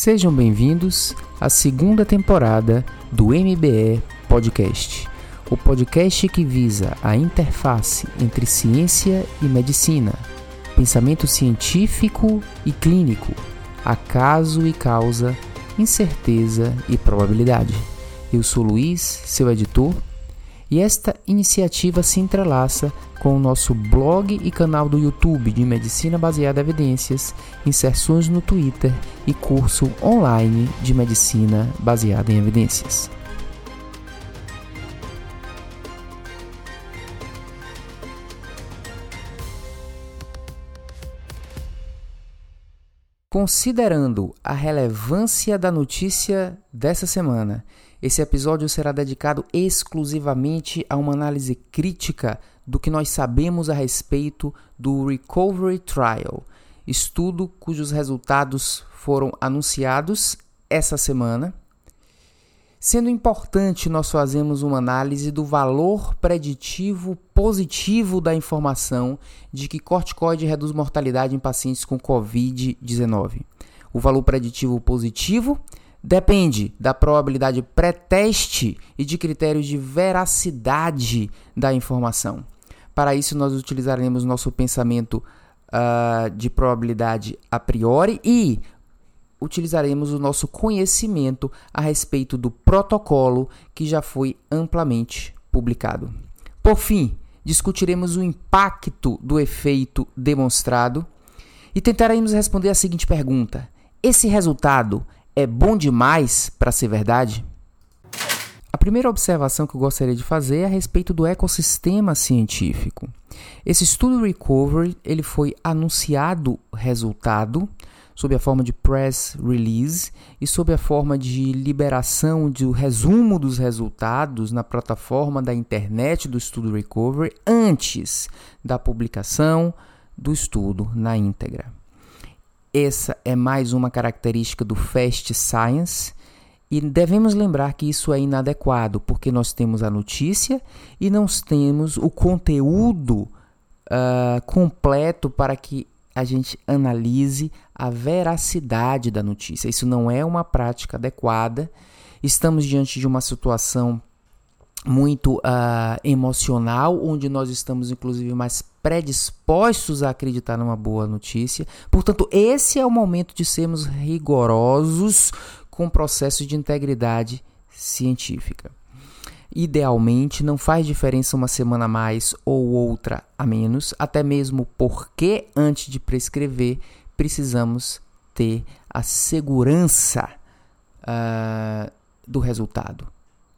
Sejam bem-vindos à segunda temporada do MBE Podcast, o podcast que visa a interface entre ciência e medicina, pensamento científico e clínico, acaso e causa, incerteza e probabilidade. Eu sou Luiz, seu editor, e esta iniciativa se entrelaça com o nosso blog e canal do YouTube de Medicina Baseada em Evidências, inserções no Twitter e curso online de Medicina Baseada em Evidências. Considerando a relevância da notícia dessa semana, esse episódio será dedicado exclusivamente a uma análise crítica do que nós sabemos a respeito do Recovery Trial, estudo cujos resultados foram anunciados essa semana. Sendo importante, nós fazemos uma análise do valor preditivo positivo da informação de que corticoide reduz mortalidade em pacientes com Covid-19. O valor preditivo positivo depende da probabilidade pré-teste e de critérios de veracidade da informação. Para isso, nós utilizaremos nosso pensamento uh, de probabilidade a priori e utilizaremos o nosso conhecimento a respeito do protocolo que já foi amplamente publicado. Por fim, discutiremos o impacto do efeito demonstrado e tentaremos responder a seguinte pergunta: esse resultado é bom demais para ser verdade? A primeira observação que eu gostaria de fazer é a respeito do ecossistema científico. Esse estudo Recovery ele foi anunciado resultado sob a forma de press release e sob a forma de liberação do resumo dos resultados na plataforma da internet do estudo Recovery antes da publicação do estudo na íntegra. Essa é mais uma característica do Fast Science e devemos lembrar que isso é inadequado, porque nós temos a notícia e não temos o conteúdo uh, completo para que a gente analise a veracidade da notícia. Isso não é uma prática adequada. Estamos diante de uma situação muito uh, emocional, onde nós estamos inclusive mais predispostos a acreditar numa boa notícia. Portanto, esse é o momento de sermos rigorosos com processos de integridade científica. Idealmente, não faz diferença uma semana a mais ou outra a menos, até mesmo porque, antes de prescrever, precisamos ter a segurança uh, do resultado,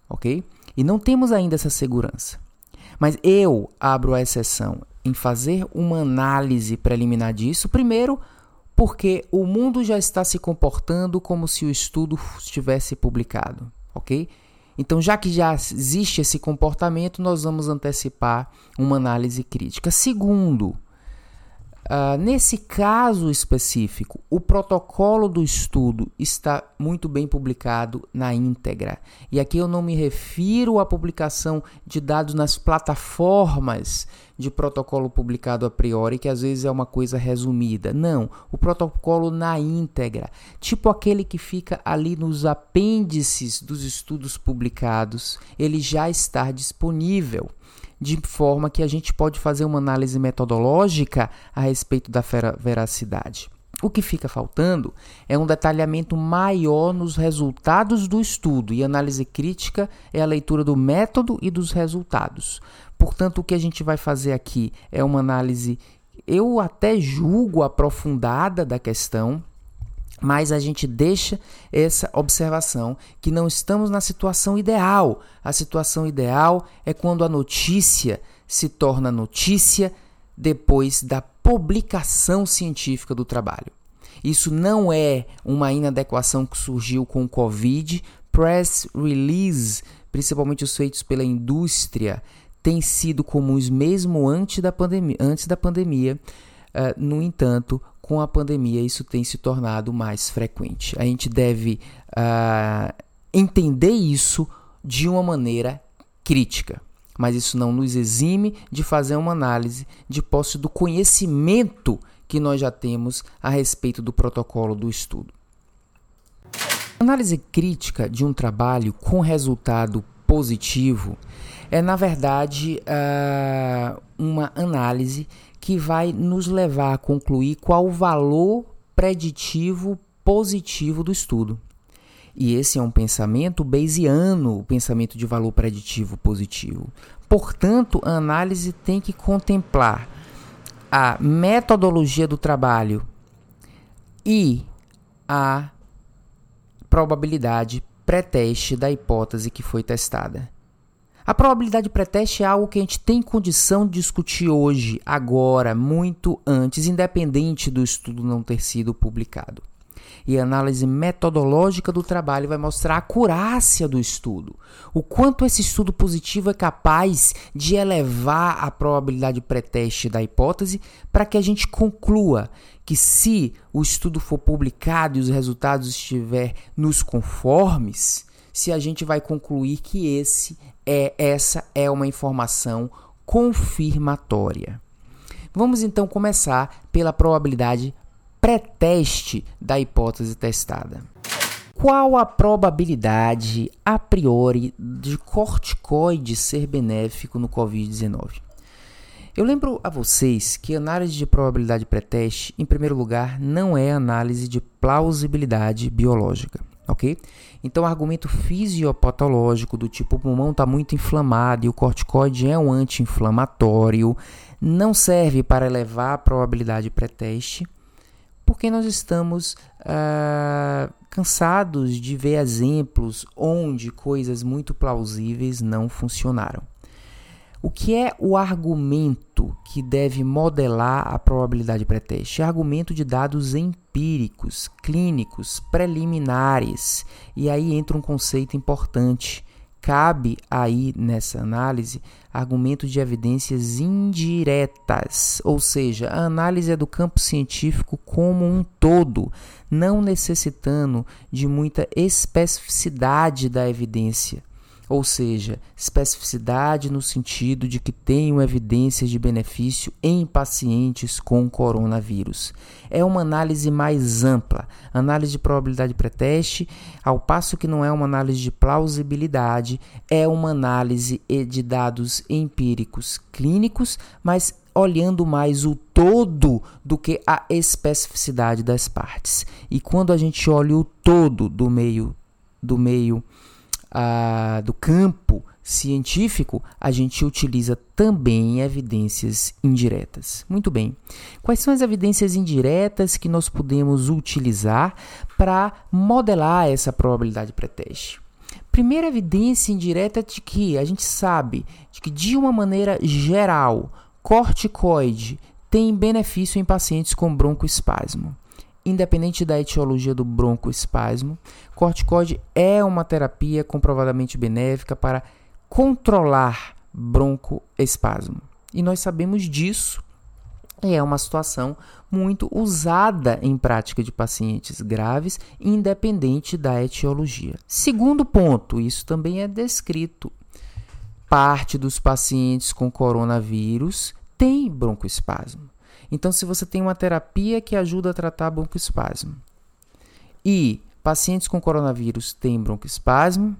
ok? E não temos ainda essa segurança. Mas eu abro a exceção em fazer uma análise preliminar disso, primeiro porque o mundo já está se comportando como se o estudo estivesse publicado, ok? Então, já que já existe esse comportamento, nós vamos antecipar uma análise crítica. Segundo, Uh, nesse caso específico, o protocolo do estudo está muito bem publicado na íntegra. E aqui eu não me refiro à publicação de dados nas plataformas de protocolo publicado a priori, que às vezes é uma coisa resumida. Não, o protocolo na íntegra, tipo aquele que fica ali nos apêndices dos estudos publicados, ele já está disponível de forma que a gente pode fazer uma análise metodológica a respeito da veracidade. O que fica faltando é um detalhamento maior nos resultados do estudo, e análise crítica é a leitura do método e dos resultados. Portanto, o que a gente vai fazer aqui é uma análise, eu até julgo aprofundada da questão, mas a gente deixa essa observação que não estamos na situação ideal. A situação ideal é quando a notícia se torna notícia depois da publicação científica do trabalho. Isso não é uma inadequação que surgiu com o Covid. Press release, principalmente os feitos pela indústria, têm sido comuns mesmo antes da pandemia. Antes da pandemia. Uh, no entanto, com a pandemia isso tem se tornado mais frequente. A gente deve uh, entender isso de uma maneira crítica, mas isso não nos exime de fazer uma análise de posse do conhecimento que nós já temos a respeito do protocolo do estudo. Análise crítica de um trabalho com resultado positivo é, na verdade, uh, uma análise que vai nos levar a concluir qual o valor preditivo positivo do estudo. E esse é um pensamento bayesiano, o pensamento de valor preditivo positivo. Portanto, a análise tem que contemplar a metodologia do trabalho e a probabilidade pré-teste da hipótese que foi testada. A probabilidade pré-teste é algo que a gente tem condição de discutir hoje, agora, muito antes, independente do estudo não ter sido publicado. E análise metodológica do trabalho vai mostrar a acurácia do estudo, o quanto esse estudo positivo é capaz de elevar a probabilidade pré-teste da hipótese para que a gente conclua que se o estudo for publicado e os resultados estiver nos conformes, se a gente vai concluir que esse é essa é uma informação confirmatória. Vamos então começar pela probabilidade pré-teste da hipótese testada. Qual a probabilidade a priori de corticoide ser benéfico no COVID-19? Eu lembro a vocês que análise de probabilidade pré-teste, em primeiro lugar, não é análise de plausibilidade biológica, ok? Então, argumento fisiopatológico do tipo o pulmão está muito inflamado e o corticoide é um anti-inflamatório não serve para elevar a probabilidade pré-teste porque nós estamos uh, cansados de ver exemplos onde coisas muito plausíveis não funcionaram. O que é o argumento que deve modelar a probabilidade pré-teste? É argumento de dados empíricos, clínicos, preliminares. E aí entra um conceito importante Cabe aí nessa análise argumento de evidências indiretas, ou seja, a análise é do campo científico como um todo, não necessitando de muita especificidade da evidência ou seja, especificidade no sentido de que tenham evidências de benefício em pacientes com coronavírus. É uma análise mais ampla, análise de probabilidade pré-teste, ao passo que não é uma análise de plausibilidade, é uma análise de dados empíricos clínicos, mas olhando mais o todo do que a especificidade das partes. E quando a gente olha o todo do meio do meio ah, do campo científico, a gente utiliza também evidências indiretas. Muito bem. Quais são as evidências indiretas que nós podemos utilizar para modelar essa probabilidade pré-teste? Primeira evidência indireta de que a gente sabe de que de uma maneira geral, corticoide tem benefício em pacientes com broncoespasmo independente da etiologia do broncoespasmo, corticoide é uma terapia comprovadamente benéfica para controlar broncoespasmo. E nós sabemos disso. E é uma situação muito usada em prática de pacientes graves, independente da etiologia. Segundo ponto, isso também é descrito. Parte dos pacientes com coronavírus tem broncoespasmo. Então, se você tem uma terapia que ajuda a tratar broncoespasmo e pacientes com coronavírus têm broncoespasmo,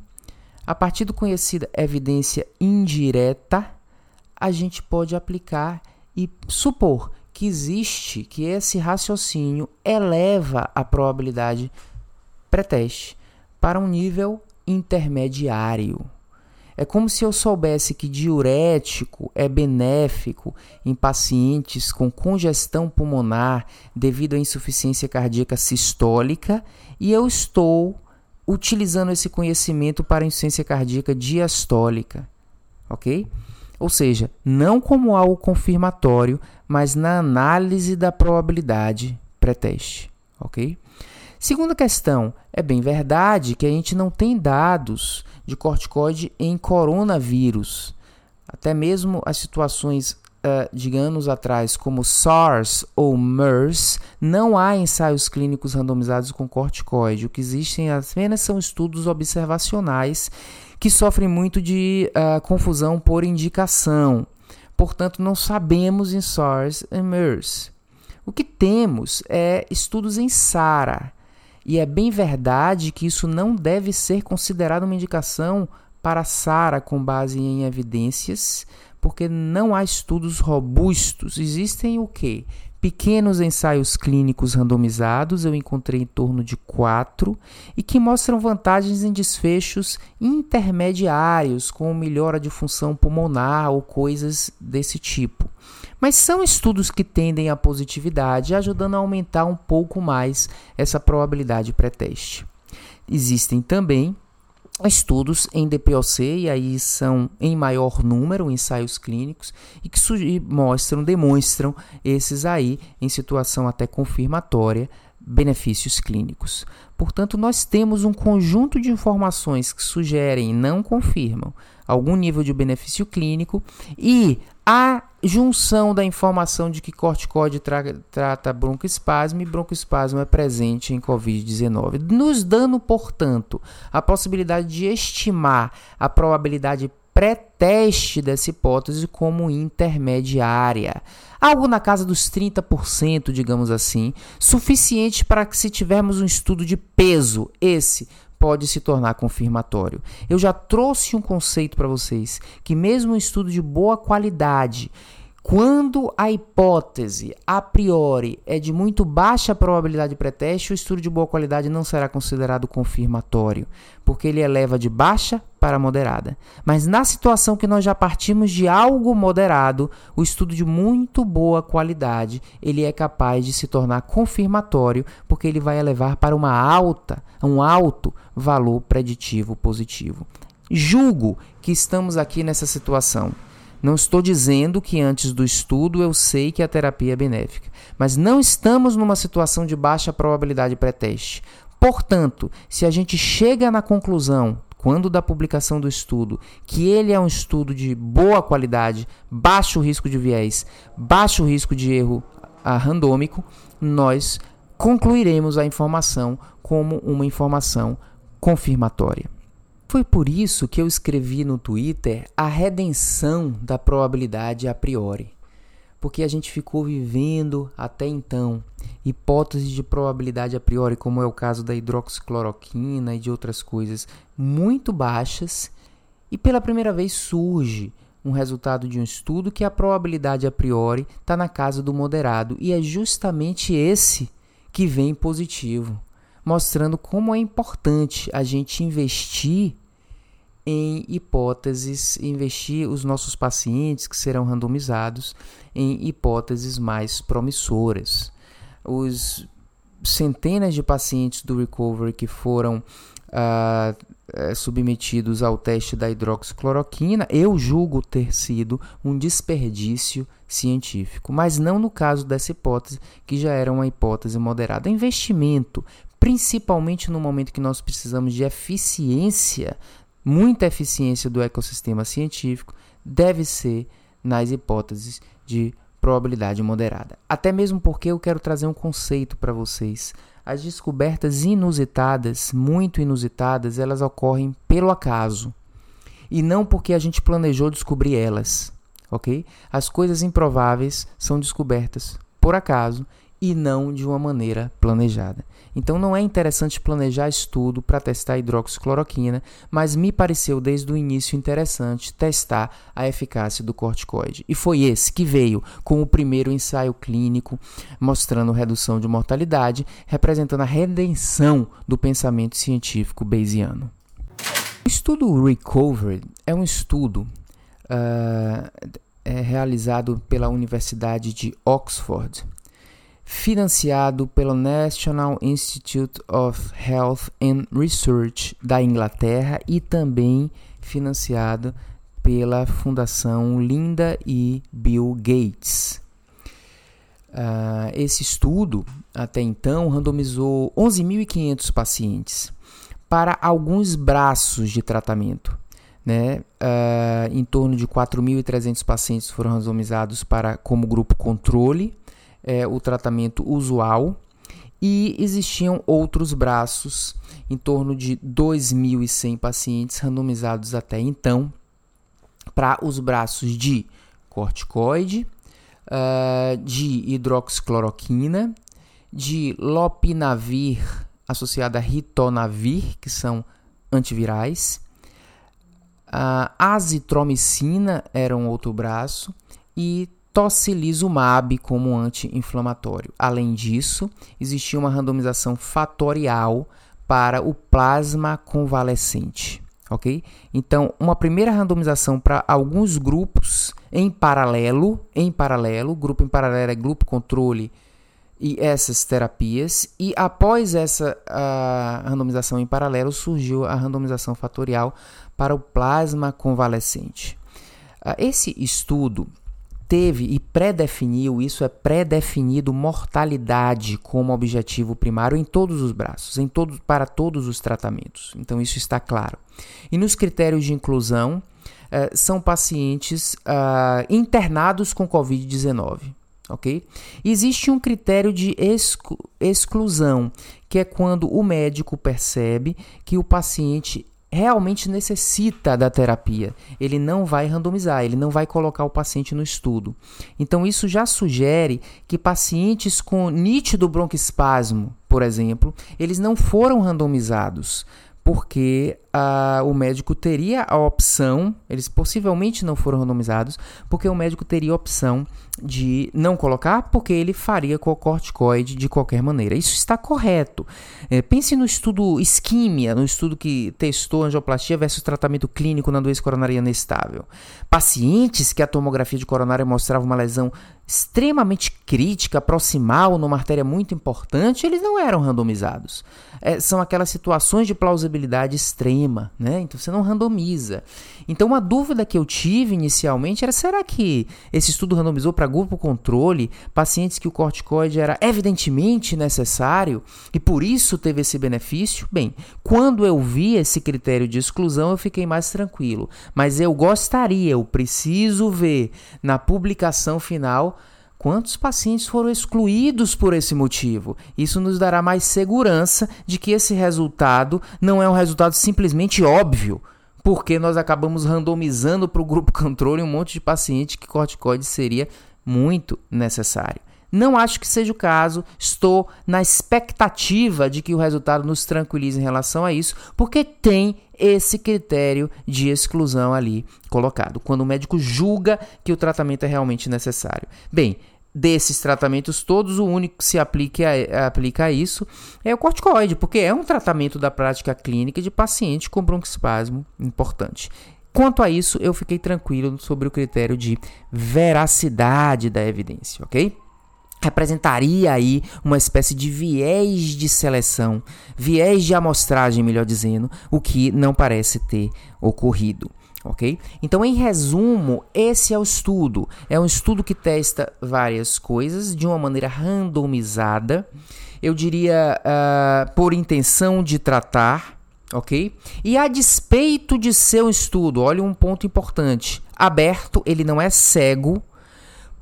a partir do conhecida evidência indireta, a gente pode aplicar e supor que existe, que esse raciocínio eleva a probabilidade pré-teste para um nível intermediário. É como se eu soubesse que diurético é benéfico em pacientes com congestão pulmonar devido à insuficiência cardíaca sistólica e eu estou utilizando esse conhecimento para insuficiência cardíaca diastólica, ok? Ou seja, não como algo confirmatório, mas na análise da probabilidade pré-teste, ok? Segunda questão, é bem verdade que a gente não tem dados de corticoide em coronavírus. Até mesmo as situações uh, de anos atrás, como SARS ou MERS, não há ensaios clínicos randomizados com corticoide. O que existem apenas são estudos observacionais que sofrem muito de uh, confusão por indicação. Portanto, não sabemos em SARS e MERS. O que temos é estudos em SARA E é bem verdade que isso não deve ser considerado uma indicação para SARA com base em evidências, porque não há estudos robustos. Existem o quê? Pequenos ensaios clínicos randomizados, eu encontrei em torno de quatro, e que mostram vantagens em desfechos intermediários, como melhora de função pulmonar ou coisas desse tipo. Mas são estudos que tendem à positividade, ajudando a aumentar um pouco mais essa probabilidade pré-teste. Existem também estudos em DPOC, e aí são em maior número ensaios clínicos, e que mostram, demonstram esses aí, em situação até confirmatória, benefícios clínicos. Portanto, nós temos um conjunto de informações que sugerem e não confirmam algum nível de benefício clínico e a junção da informação de que corticoide tra trata broncoespasmo e broncoespasmo é presente em COVID-19, nos dando, portanto, a possibilidade de estimar a probabilidade pré-teste dessa hipótese como intermediária. Algo na casa dos 30%, digamos assim, suficiente para que, se tivermos um estudo de peso, esse pode se tornar confirmatório. Eu já trouxe um conceito para vocês que mesmo um estudo de boa qualidade, quando a hipótese a priori é de muito baixa probabilidade pré-teste, o estudo de boa qualidade não será considerado confirmatório, porque ele eleva de baixa para moderada. Mas na situação que nós já partimos de algo moderado, o estudo de muito boa qualidade, ele é capaz de se tornar confirmatório, porque ele vai elevar para uma alta, um alto valor preditivo positivo. Julgo que estamos aqui nessa situação. Não estou dizendo que antes do estudo eu sei que a terapia é benéfica, mas não estamos numa situação de baixa probabilidade pré-teste. Portanto, se a gente chega na conclusão, quando da publicação do estudo, que ele é um estudo de boa qualidade, baixo risco de viés, baixo risco de erro ah, randômico, nós concluiremos a informação como uma informação confirmatória. Foi por isso que eu escrevi no Twitter a redenção da probabilidade a priori. Porque a gente ficou vivendo até então hipóteses de probabilidade a priori, como é o caso da hidroxicloroquina e de outras coisas, muito baixas, e pela primeira vez surge um resultado de um estudo que a probabilidade a priori está na casa do moderado, e é justamente esse que vem positivo mostrando como é importante a gente investir em hipóteses, investir os nossos pacientes que serão randomizados em hipóteses mais promissoras. Os centenas de pacientes do Recovery que foram ah, eh, submetidos ao teste da hidroxicloroquina, eu julgo ter sido um desperdício científico, mas não no caso dessa hipótese, que já era uma hipótese moderada. Investimento principalmente no momento que nós precisamos de eficiência, muita eficiência do ecossistema científico, deve ser nas hipóteses de probabilidade moderada. Até mesmo porque eu quero trazer um conceito para vocês. As descobertas inusitadas, muito inusitadas, elas ocorrem pelo acaso e não porque a gente planejou descobrir elas, ok? As coisas improváveis são descobertas por acaso e não de uma maneira planejada. Então não é interessante planejar estudo para testar hidroxicloroquina, mas me pareceu desde o início interessante testar a eficácia do corticoide. E foi esse que veio com o primeiro ensaio clínico mostrando redução de mortalidade, representando a redenção do pensamento científico bayesiano. O estudo Recovery é um estudo uh, é realizado pela Universidade de Oxford financiado pelo National Institute of Health and Research da Inglaterra e também financiado pela Fundação Linda e Bill Gates. Uh, esse estudo, até então, randomizou 11.500 pacientes para alguns braços de tratamento. Né? Uh, em torno de 4.300 pacientes foram randomizados para como grupo controle é, o tratamento usual e existiam outros braços, em torno de 2.100 pacientes randomizados até então, para os braços de corticoide, uh, de hidroxicloroquina, de lopinavir associada a ritonavir, que são antivirais. A azitromicina era um outro braço e tocilizumab como anti-inflamatório. Além disso, existia uma randomização fatorial para o plasma convalescente, ok? Então, uma primeira randomização para alguns grupos em paralelo, em paralelo, grupo em paralelo é grupo controle e essas terapias, e após essa randomização em paralelo surgiu a randomização fatorial para o plasma convalescente. Uh, esse estudo teve e pré-definiu, isso é pré-definido mortalidade como objetivo primário em todos os braços, em todos, para todos os tratamentos. Então isso está claro. E nos critérios de inclusão, uh, são pacientes uh, internados com Covid-19 ok? Existe um critério de exclu exclusão, que é quando o médico percebe que o paciente realmente necessita da terapia. Ele não vai randomizar, ele não vai colocar o paciente no estudo. Então, isso já sugere que pacientes com nítido broncoespasmo, por exemplo, eles não foram randomizados porque uh, o médico teria a opção, eles possivelmente não foram randomizados, porque o médico teria a opção de não colocar, porque ele faria com o corticoide de qualquer maneira. Isso está correto. É, pense no estudo isquímia, no estudo que testou angioplastia versus tratamento clínico na doença coronariana estável. Pacientes que a tomografia de coronária mostrava uma lesão extremamente crítica, proximal, numa artéria muito importante, eles não eram randomizados. É, são aquelas situações de plausibilidade extrema, né? Então você não randomiza. Então uma dúvida que eu tive inicialmente era: será que esse estudo randomizou para grupo controle pacientes que o corticoide era evidentemente necessário e por isso teve esse benefício? Bem, quando eu vi esse critério de exclusão, eu fiquei mais tranquilo. Mas eu gostaria, eu preciso ver na publicação final Quantos pacientes foram excluídos por esse motivo? Isso nos dará mais segurança de que esse resultado não é um resultado simplesmente óbvio, porque nós acabamos randomizando para o grupo controle um monte de paciente que corticoide seria muito necessário. Não acho que seja o caso, estou na expectativa de que o resultado nos tranquilize em relação a isso, porque tem esse critério de exclusão ali colocado, quando o médico julga que o tratamento é realmente necessário. Bem, desses tratamentos todos, o único que se aplica a, aplica a isso é o corticoide, porque é um tratamento da prática clínica de paciente com broncoespasmo importante. Quanto a isso, eu fiquei tranquilo sobre o critério de veracidade da evidência, ok? representaria aí uma espécie de viés de seleção, viés de amostragem, melhor dizendo, o que não parece ter ocorrido. Ok? Então, em resumo, esse é o estudo. É um estudo que testa várias coisas de uma maneira randomizada, eu diria uh, por intenção de tratar, ok? E a despeito de ser um estudo, olha um ponto importante: aberto, ele não é cego,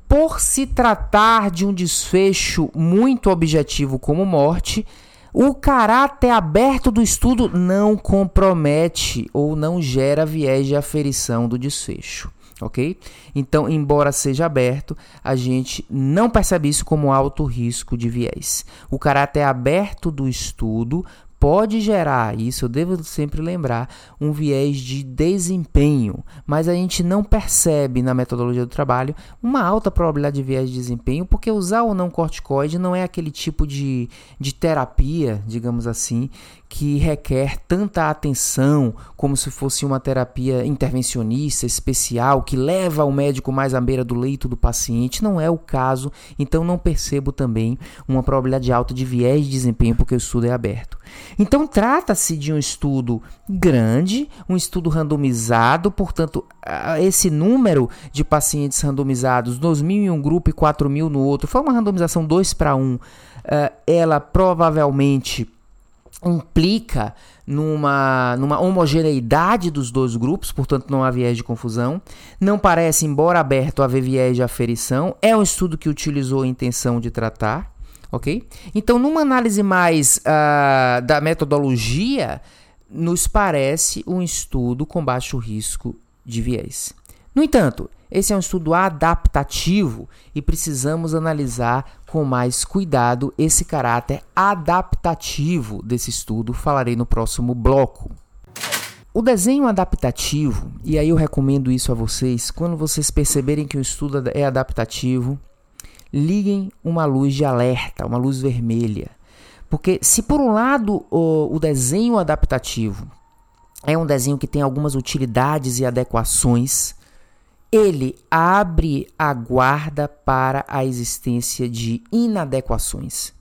por se tratar de um desfecho muito objetivo como morte, o caráter aberto do estudo não compromete ou não gera viés de aferição do desfecho. Ok? Então, embora seja aberto, a gente não percebe isso como alto risco de viés. O caráter aberto do estudo pode gerar, isso eu devo sempre lembrar, um viés de desempenho, mas a gente não percebe na metodologia do trabalho uma alta probabilidade de viés de desempenho, porque usar ou não corticoide não é aquele tipo de, de terapia, digamos assim, que requer tanta atenção como se fosse uma terapia intervencionista especial que leva o médico mais à beira do leito do paciente. Não é o caso, então não percebo também uma probabilidade alta de viés de desempenho porque o estudo é aberto. Então trata-se de um estudo grande, um estudo randomizado, portanto, esse número de pacientes randomizados, 2 mil em um grupo e 4 mil no outro, foi uma randomização 2 para 1. Ela provavelmente implica numa, numa homogeneidade dos dois grupos, portanto não há viés de confusão. Não parece, embora aberto, haver viés de aferição. É um estudo que utilizou a intenção de tratar, ok? Então, numa análise mais uh, da metodologia, nos parece um estudo com baixo risco de viés. No entanto, esse é um estudo adaptativo e precisamos analisar com mais cuidado esse caráter adaptativo desse estudo, falarei no próximo bloco. O desenho adaptativo, e aí eu recomendo isso a vocês, quando vocês perceberem que o estudo é adaptativo, liguem uma luz de alerta, uma luz vermelha. Porque se por um lado o, o desenho adaptativo é um desenho que tem algumas utilidades e adequações, ele abre a guarda para a existência de inadequações.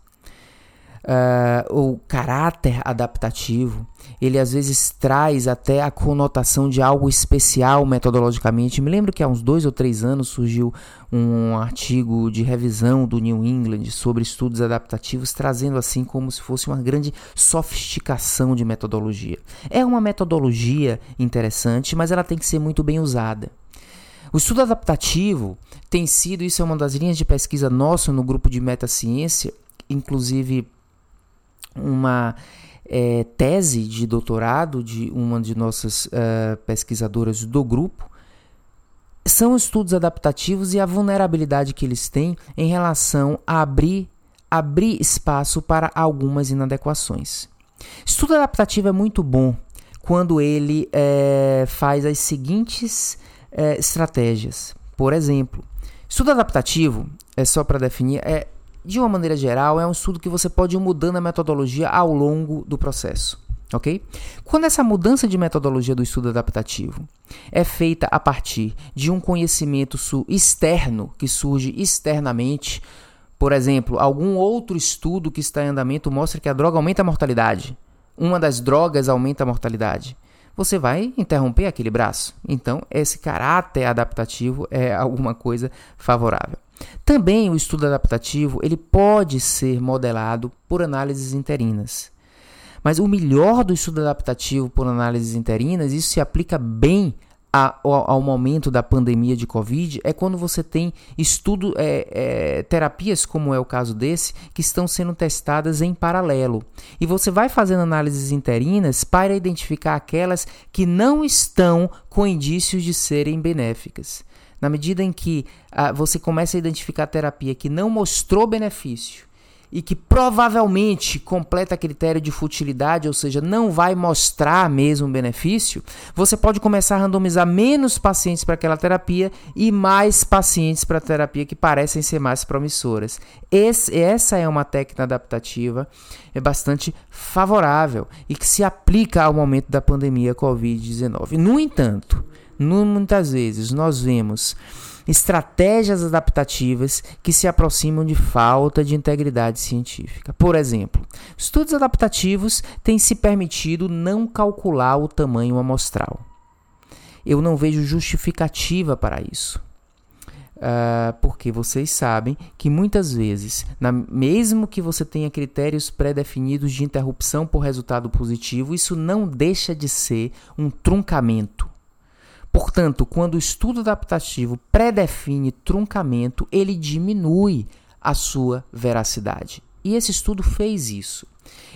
Uh, o caráter adaptativo, ele às vezes traz até a conotação de algo especial metodologicamente. Me lembro que há uns dois ou três anos surgiu um artigo de revisão do New England sobre estudos adaptativos, trazendo assim como se fosse uma grande sofisticação de metodologia. É uma metodologia interessante, mas ela tem que ser muito bem usada. O estudo adaptativo tem sido, isso é uma das linhas de pesquisa nossa no grupo de metaciência, inclusive uma é, tese de doutorado de uma de nossas uh, pesquisadoras do grupo, são estudos adaptativos e a vulnerabilidade que eles têm em relação a abrir, abrir espaço para algumas inadequações. Estudo adaptativo é muito bom quando ele é, faz as seguintes é, estratégias. Por exemplo, estudo adaptativo, é só para definir, é de uma maneira geral, é um estudo que você pode ir mudando a metodologia ao longo do processo. Ok? Quando essa mudança de metodologia do estudo adaptativo é feita a partir de um conhecimento externo que surge externamente, por exemplo, algum outro estudo que está em andamento mostra que a droga aumenta a mortalidade. Uma das drogas aumenta a mortalidade você vai interromper aquele braço. Então, esse caráter adaptativo é alguma coisa favorável. Também o estudo adaptativo ele pode ser modelado por análises interinas. Mas o melhor do estudo adaptativo por análises interinas, isso se aplica bem ao, momento da pandemia de Covid é quando você tem estudo, é, é, terapias, como é o caso desse, que estão sendo testadas em paralelo. E você vai fazendo análises interinas para identificar aquelas que não estão com indícios de serem benéficas. Na medida em que ah, você começa a identificar a terapia que não mostrou benefício e que provavelmente completa critério de futilidade, ou seja, não vai mostrar mesmo benefício, você pode começar a randomizar menos pacientes para aquela terapia e mais pacientes para a terapia que parecem ser mais promissoras. Esse, essa é uma técnica adaptativa é bastante favorável e que se aplica ao momento da pandemia Covid-19. No entanto, muitas vezes nós vemos estratégias adaptativas que se aproximam de falta de integridade científica. Por exemplo, estudos adaptativos têm se permitido não calcular o tamanho amostral. Eu não vejo justificativa para isso. Uh, porque vocês sabem que muitas vezes, na, mesmo que você tenha critérios pré-definidos de interrupção por resultado positivo, isso não deixa de ser um truncamento. Portanto, quando o estudo adaptativo predefine truncamento, ele diminui a sua veracidade. E esse estudo fez isso.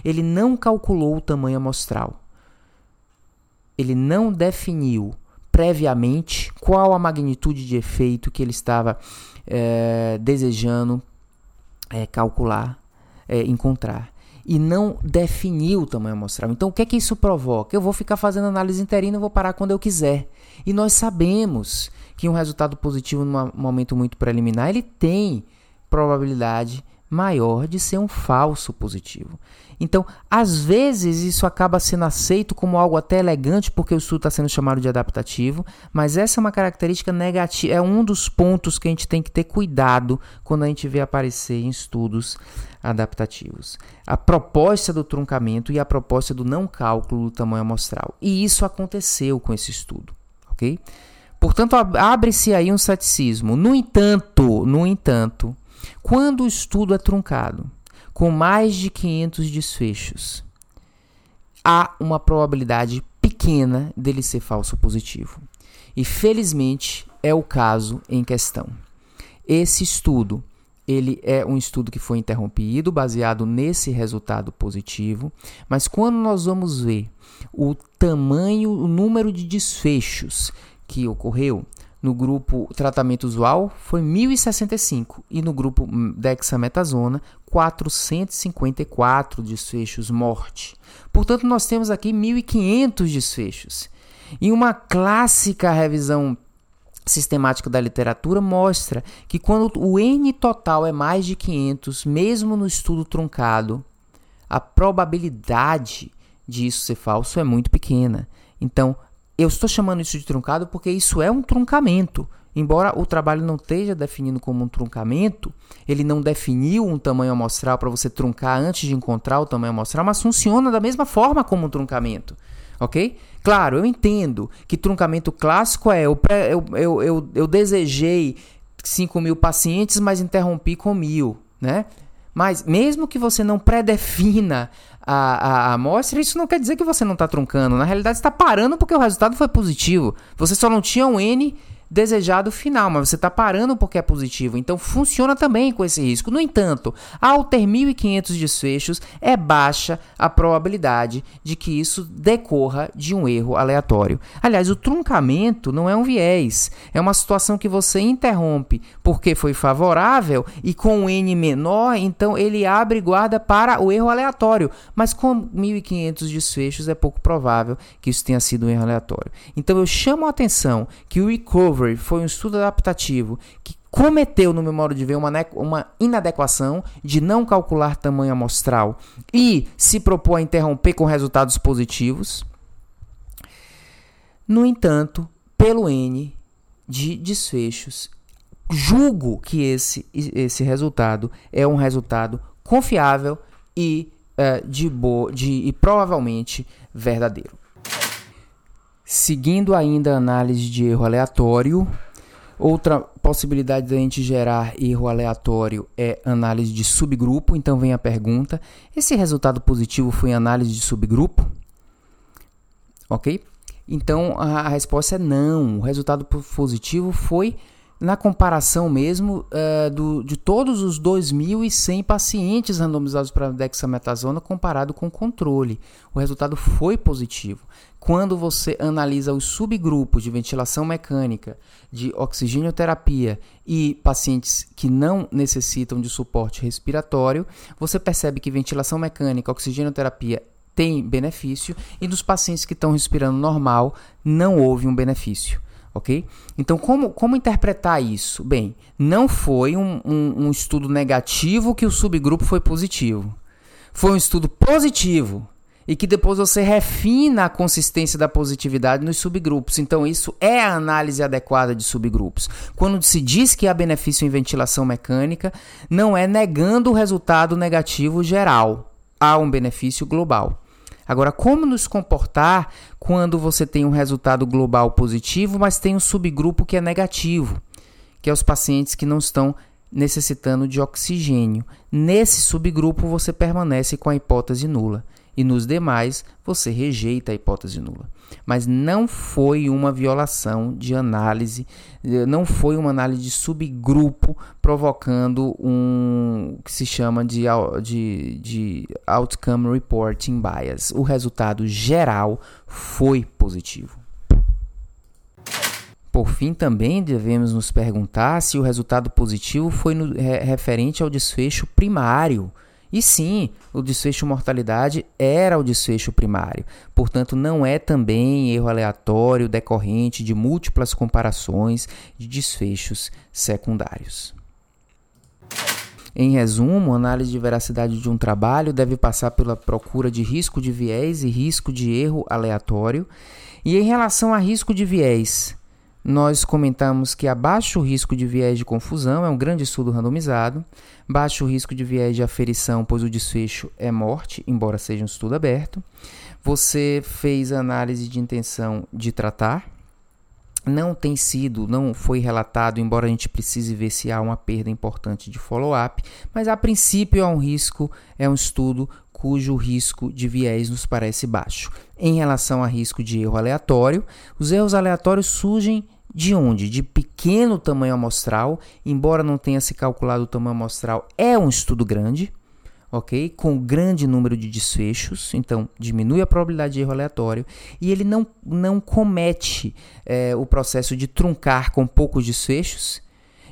Ele não calculou o tamanho amostral. Ele não definiu previamente qual a magnitude de efeito que ele estava é, desejando é, calcular, é, encontrar e não definiu o tamanho amostral. Então, o que é que isso provoca? Eu vou ficar fazendo análise interina e vou parar quando eu quiser. E nós sabemos que um resultado positivo num momento muito preliminar, ele tem probabilidade maior de ser um falso positivo. Então, às vezes, isso acaba sendo aceito como algo até elegante, porque o estudo está sendo chamado de adaptativo, mas essa é uma característica negativa, é um dos pontos que a gente tem que ter cuidado quando a gente vê aparecer em estudos adaptativos. A proposta do truncamento e a proposta do não cálculo do tamanho amostral. E isso aconteceu com esse estudo, ok? Portanto, abre-se aí um ceticismo. No entanto, no entanto, quando o estudo é truncado, com mais de 500 desfechos, há uma probabilidade pequena dele ser falso positivo. E felizmente é o caso em questão. Esse estudo, ele é um estudo que foi interrompido baseado nesse resultado positivo, mas quando nós vamos ver o tamanho, o número de desfechos que ocorreu, no grupo tratamento usual foi 1065 e no grupo dexametasona 454 desfechos morte. Portanto, nós temos aqui 1500 desfechos. E uma clássica revisão sistemática da literatura mostra que quando o N total é mais de 500, mesmo no estudo truncado, a probabilidade disso ser falso é muito pequena. Então, eu estou chamando isso de truncado porque isso é um truncamento. Embora o trabalho não esteja definindo como um truncamento, ele não definiu um tamanho amostral para você truncar antes de encontrar o tamanho amostral, mas funciona da mesma forma como um truncamento. Ok? Claro, eu entendo que truncamento clássico é eu, eu, eu, eu, eu desejei 5 mil pacientes, mas interrompi com mil. Né? Mas mesmo que você não predefina a, a, amostra, isso não quer dizer que você não está truncando. Na realidade, está parando porque o resultado foi positivo. Você só não tinha um N desejado final, mas você está parando porque é positivo. Então funciona também com esse risco. No entanto, ao ter 1.500 desfechos, é baixa a probabilidade de que isso decorra de um erro aleatório. Aliás, o truncamento não é um viés, é uma situação que você interrompe porque foi favorável e com um n menor, então ele abre guarda para o erro aleatório. Mas com 1.500 desfechos é pouco provável que isso tenha sido um erro aleatório. Então eu chamo a atenção que o recovery Discovery foi um estudo adaptativo que cometeu, no modo de ver, uma, uma inadequação de não calcular tamanho amostral e se propôs a interromper com resultados positivos. No entanto, pelo N de desfechos, julgo que esse, esse resultado é um resultado confiável e, uh, de, de, e provavelmente verdadeiro. Seguindo ainda a análise de erro aleatório, outra possibilidade da gente gerar erro aleatório é análise de subgrupo. Então vem a pergunta: esse resultado positivo foi análise de subgrupo? Ok? Então a, resposta é não. O resultado positivo foi na comparação mesmo uh, do, de todos os 2.100 pacientes randomizados para dexametasona comparado com o controle. O resultado foi positivo. Quando você analisa os subgrupos de ventilação mecânica, de oxigenoterapia e pacientes que não necessitam de suporte respiratório, você percebe que ventilação mecânica, oxigenoterapia tem benefício e nos pacientes que estão respirando normal não houve um benefício ok? Então, como, como interpretar isso? Bem, não foi um, um, um, estudo negativo que o subgrupo foi positivo. Foi um estudo positivo e que depois você refina a consistência da positividade nos subgrupos. Então, isso é a análise adequada de subgrupos. Quando se diz que há benefício em ventilação mecânica, não é negando o resultado negativo geral. Há um benefício global. Agora, como nos comportar quando você tem um resultado global positivo, mas tem um subgrupo que é negativo, que é os pacientes que não estão necessitando de oxigênio. Nesse subgrupo, você permanece com a hipótese nula e nos demais você rejeita a hipótese nula. Mas não foi uma violação de análise, eh, não foi uma análise de subgrupo provocando um que se chama de, de, de outcome reporting bias. O resultado geral foi positivo. Por fim, também devemos nos perguntar se o resultado positivo foi no, referente ao desfecho primário e sim, o desfecho mortalidade era o desfecho primário, portanto, não é também erro aleatório decorrente de múltiplas comparações de desfechos secundários. Em resumo, a análise de veracidade de um trabalho deve passar pela procura de risco de viés e risco de erro aleatório. E em relação a risco de viés, nós comentamos que há baixo risco de viés de confusão, é um grande estudo randomizado, baixo risco de viés de aferição, pois o desfecho é morte, embora seja um estudo aberto. Você fez análise de intenção de tratar, não tem sido, não foi relatado, embora a gente precise ver se há uma perda importante de follow-up, mas a princípio é um risco, é um estudo cujo risco de viés nos parece baixo. Em relação a risco de erro aleatório, os erros aleatórios surgem de onde? De pequeno tamanho amostral, embora não tenha se calculado o tamanho amostral, é um estudo grande, ok? Com grande número de desfechos, então diminui a probabilidade de erro aleatório e ele não, não comete é, o processo de truncar com poucos desfechos,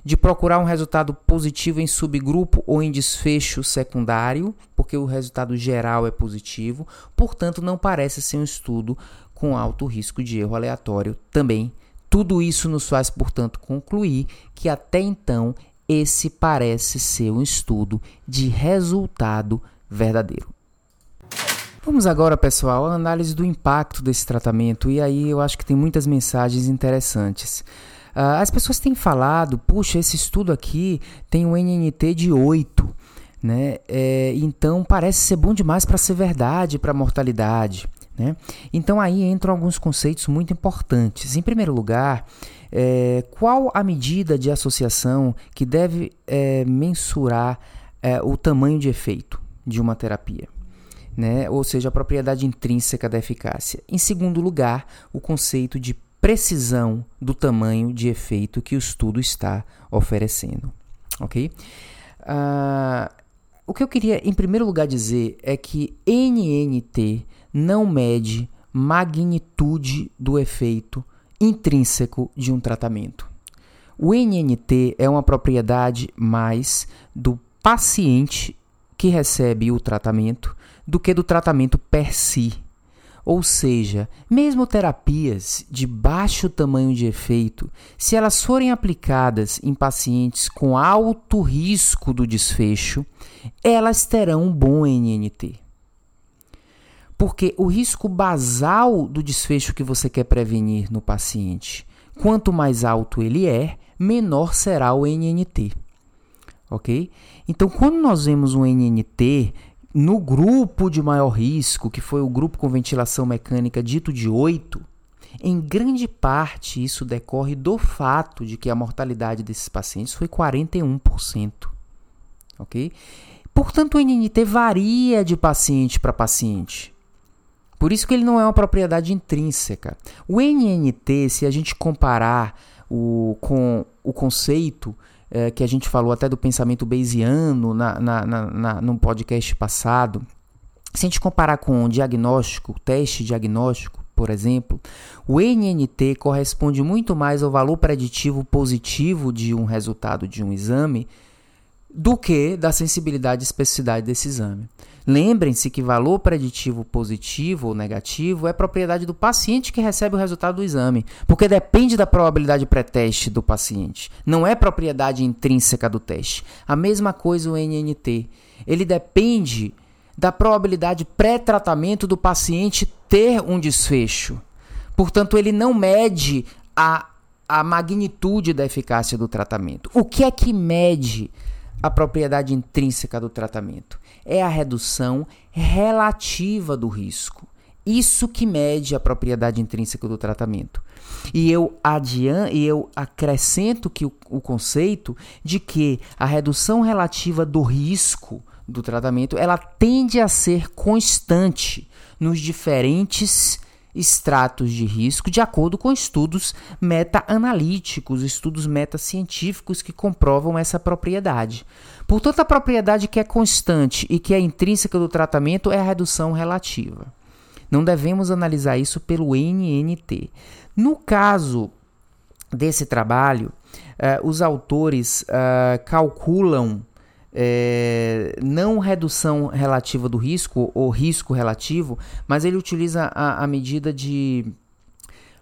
de procurar um resultado positivo em subgrupo ou em desfecho secundário, porque o resultado geral é positivo, portanto, não parece ser um estudo com alto risco de erro aleatório também. Tudo isso nos faz, portanto, concluir que até então esse parece ser um estudo de resultado verdadeiro. Vamos agora, pessoal, à análise do impacto desse tratamento, e aí eu acho que tem muitas mensagens interessantes. Uh, as pessoas têm falado, puxa, esse estudo aqui tem um NNT de 8, né? É, então parece ser bom demais para ser verdade, para a mortalidade. Né? Então aí entram alguns conceitos muito importantes. Em primeiro lugar, é, qual a medida de associação que deve é, mensurar é, o tamanho de efeito de uma terapia? Né? Ou seja, a propriedade intrínseca da eficácia. Em segundo lugar, o conceito de precisão do tamanho de efeito que o estudo está oferecendo. Ok? Uh, o que eu queria, em primeiro lugar, dizer é que NNT não mede magnitude do efeito intrínseco de um tratamento. O NNT é uma propriedade mais do paciente que recebe o tratamento do que do tratamento per si. Ou seja, mesmo terapias de baixo tamanho de efeito, se elas forem aplicadas em pacientes com alto risco do desfecho, elas terão um bom NNT. Porque o risco basal do desfecho que você quer prevenir no paciente, quanto mais alto ele é, menor será o NNT. Ok? Então, quando nós vemos um NNT no grupo de maior risco, que foi o grupo com ventilação mecânica dito de 8, em grande parte isso decorre do fato de que a mortalidade desses pacientes foi 41%. Ok? Portanto, o NNT varia de paciente para paciente. Por isso que ele não é uma propriedade intrínseca. O NNT, se a gente comparar o, com o conceito é, que a gente falou até do pensamento bayesiano na, na, na, na, no podcast passado, se a gente comparar com o diagnóstico, teste diagnóstico, por exemplo, o NNT corresponde muito mais ao valor preditivo positivo de um resultado de um exame do que da sensibilidade e especificidade desse exame. Lembrem-se que valor preditivo positivo ou negativo é propriedade do paciente que recebe o resultado do exame, porque depende da probabilidade pré-teste do paciente, não é propriedade intrínseca do teste. A mesma coisa o NNT. Ele depende da probabilidade pré-tratamento do paciente ter um desfecho. Portanto, ele não mede a, a magnitude da eficácia do tratamento. O que é que mede a propriedade intrínseca do tratamento? É a redução relativa do risco. Isso que mede a propriedade intrínseca do tratamento. E eu, adian, e eu acrescento que o, o conceito de que a redução relativa do risco do tratamento ela tende a ser constante nos diferentes estratos de risco de acordo com estudos meta-analíticos, estudos meta-científicos que comprovam essa propriedade. Portanto, a propriedade que é constante e que é intrínseca do tratamento é a redução relativa. Não devemos analisar isso pelo NNT. No caso desse trabalho, uh, os autores uh, calculam é, não redução relativa do risco ou risco relativo, mas ele utiliza a, a medida de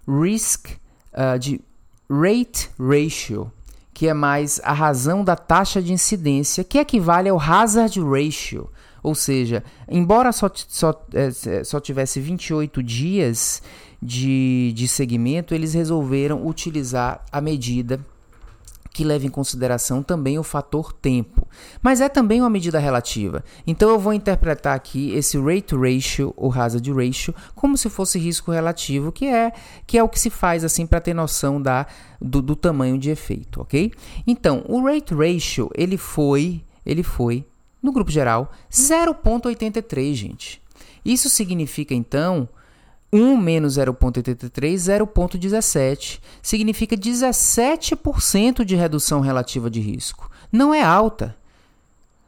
risk, uh, de rate ratio, que é mais a razão da taxa de incidência, que equivale ao hazard ratio. Ou seja, embora só, só, é, só tivesse 28 dias de, de segmento, eles resolveram utilizar a medida que leva em consideração também o fator tempo, mas é também uma medida relativa. Então eu vou interpretar aqui esse rate ratio ou hazard ratio como se fosse risco relativo, que é que é o que se faz assim para ter noção da do, do tamanho de efeito, ok? Então o rate ratio ele foi ele foi no grupo geral 0.83, gente. Isso significa então 1 menos 0,83, 0,17. Significa 17% de redução relativa de risco. Não é alta.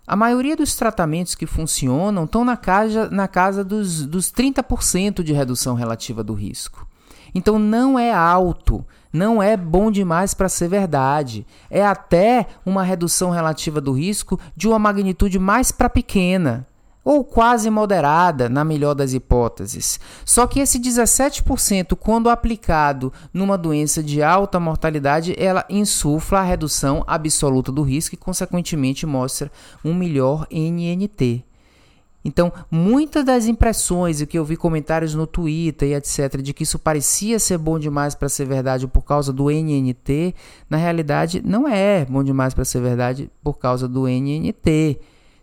A maioria dos tratamentos que funcionam estão na casa, na casa dos, dos 30% de redução relativa do risco. Então não é alto, não é bom demais para ser verdade. É até uma redução relativa do risco de uma magnitude mais para pequena ou quase moderada, na melhor das hipóteses. Só que esse 17%, quando aplicado numa doença de alta mortalidade, ela insufla a redução absoluta do risco e, consequentemente, mostra um melhor NNT. Então, muitas das impressões e que eu vi comentários no Twitter e etc, de que isso parecia ser bom demais para ser verdade por causa do NNT, na realidade não é bom demais para ser verdade por causa do NNT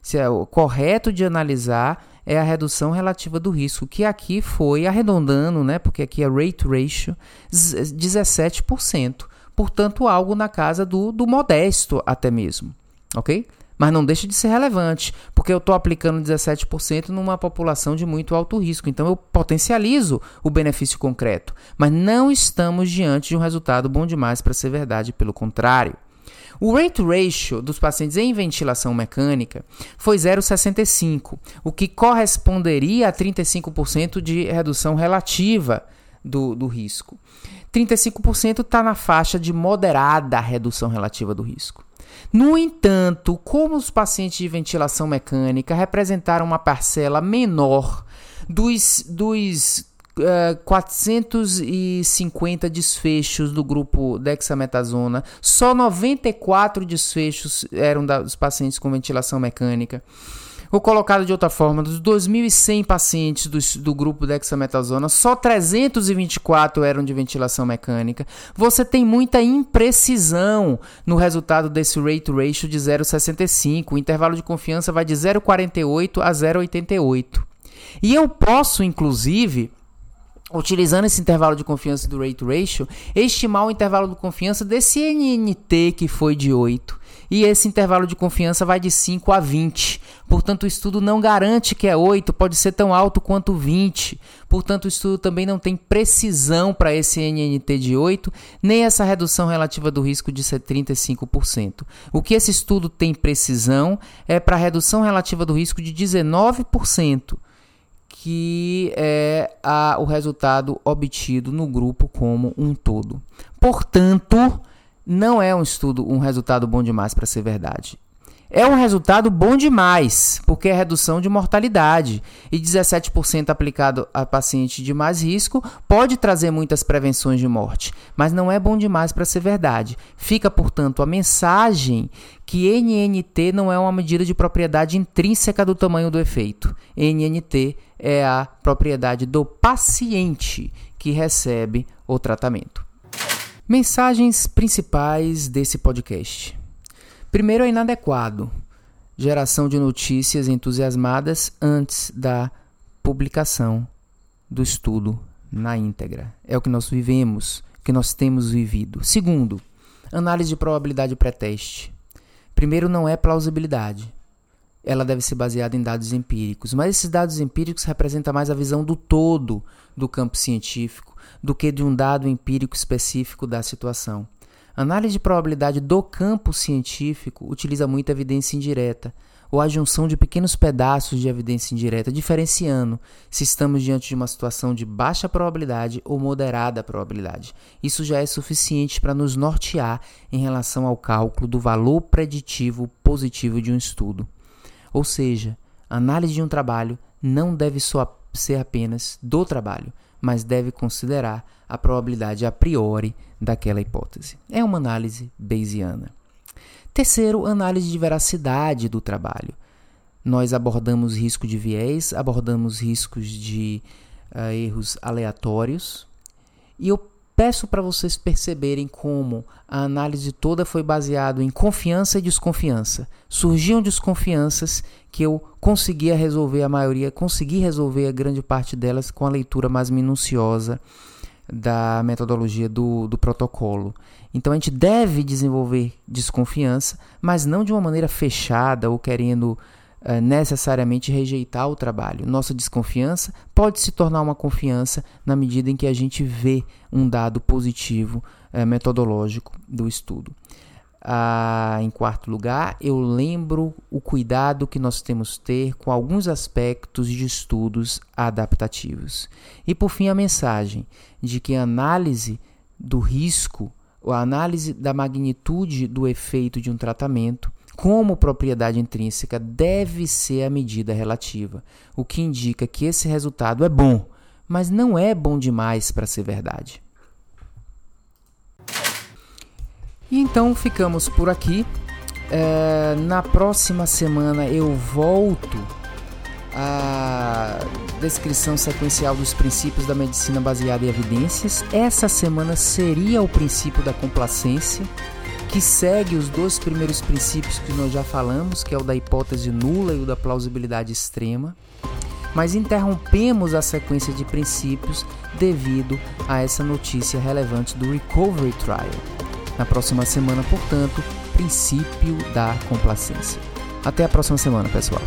se é o correto de analisar é a redução relativa do risco, que aqui foi arredondando, né, porque aqui é rate ratio 17%, portanto algo na casa do, do modesto até mesmo, ok? Mas não deixa de ser relevante, porque eu estou aplicando 17% numa população de muito alto risco. Então eu potencializo o benefício concreto. Mas não estamos diante de um resultado bom demais para ser verdade, pelo contrário. O rate ratio dos pacientes em ventilação mecânica foi 0,65, o que corresponderia a 35% de redução relativa do, do risco. 35% está na faixa de moderada redução relativa do risco. No entanto, como os pacientes de ventilação mecânica representaram uma parcela menor dos, dos 450 eh, desfechos do grupo dexametasona, só 94 desfechos eram dos pacientes com ventilação mecânica. Ou colocado de outra forma, dos 2.100 pacientes do, do grupo dexametasona, só 324 eram de ventilação mecânica. Você tem muita imprecisão no resultado desse rate ratio de 0,65. O intervalo de confiança vai de 0,48 a 0,88. E eu posso, inclusive, utilizando esse intervalo de confiança do rate ratio, estimar o intervalo de confiança desse NNT que foi de 8. E esse intervalo de confiança vai de 5 a 20. Portanto, o estudo não garante que é 8, pode ser tão alto quanto 20. Portanto, o estudo também não tem precisão para esse NNT de 8, nem essa redução relativa do risco de ser 35%. O que esse estudo tem precisão é para a redução relativa do risco de 19% que é a, o resultado obtido no grupo como um todo. Portanto, não é um estudo, um resultado bom demais para ser verdade. É um resultado bom demais, porque é redução de mortalidade. E 17% aplicado a paciente de mais risco pode trazer muitas prevenções de morte, mas não é bom demais para ser verdade. Fica, portanto, a mensagem que NNT não é uma medida de propriedade intrínseca do tamanho do efeito. NNT é a propriedade do paciente que recebe o tratamento. Mensagens principais desse podcast. Primeiro é inadequado. Geração de notícias entusiasmadas antes da publicação do estudo na íntegra. É o que nós vivemos, que nós temos vivido. Segundo, análise de probabilidade pré-teste. Primeiro, não é plausibilidade. Ela deve ser baseada em dados empíricos, mas esses dados empíricos representam mais a visão do todo do campo científico do que de um dado empírico específico da situação. Análise de probabilidade do campo científico utiliza muita evidência indireta, ou a junção de pequenos pedaços de evidência indireta, diferenciando se estamos diante de uma situação de baixa probabilidade ou moderada probabilidade. Isso já é suficiente para nos nortear em relação ao cálculo do valor preditivo positivo de um estudo. Ou seja, a análise de um trabalho não deve só ser apenas do trabalho, mas deve considerar a probabilidade a priori daquela hipótese. É uma análise bayesiana. Terceiro, análise de veracidade do trabalho. Nós abordamos risco de viés, abordamos riscos de uh, erros aleatórios, e eu peço para vocês perceberem como a análise toda foi baseada em confiança e desconfiança. Surgiam desconfianças que eu conseguia resolver a maioria, consegui resolver a grande parte delas com a leitura mais minuciosa da metodologia do, do protocolo. Então a gente deve desenvolver desconfiança, mas não de uma maneira fechada ou querendo uh, necessariamente rejeitar o trabalho. Nossa desconfiança pode se tornar uma confiança na medida em que a gente vê um dado positivo uh, metodológico do estudo. Ah, em quarto lugar, eu lembro o cuidado que nós temos ter com alguns aspectos de estudos adaptativos. E por fim, a mensagem de que a análise do risco, a análise da magnitude do efeito de um tratamento, como propriedade intrínseca, deve ser a medida relativa, o que indica que esse resultado é bom, mas não é bom demais para ser verdade. E então ficamos por aqui. É, na próxima semana eu volto à descrição sequencial dos princípios da medicina baseada em evidências. Essa semana seria o princípio da complacência, que segue os dois primeiros princípios que nós já falamos, que é o da hipótese nula e o da plausibilidade extrema. Mas interrompemos a sequência de princípios devido a essa notícia relevante do Recovery Trial. Na próxima semana, portanto, princípio da complacência. Até a próxima semana, pessoal.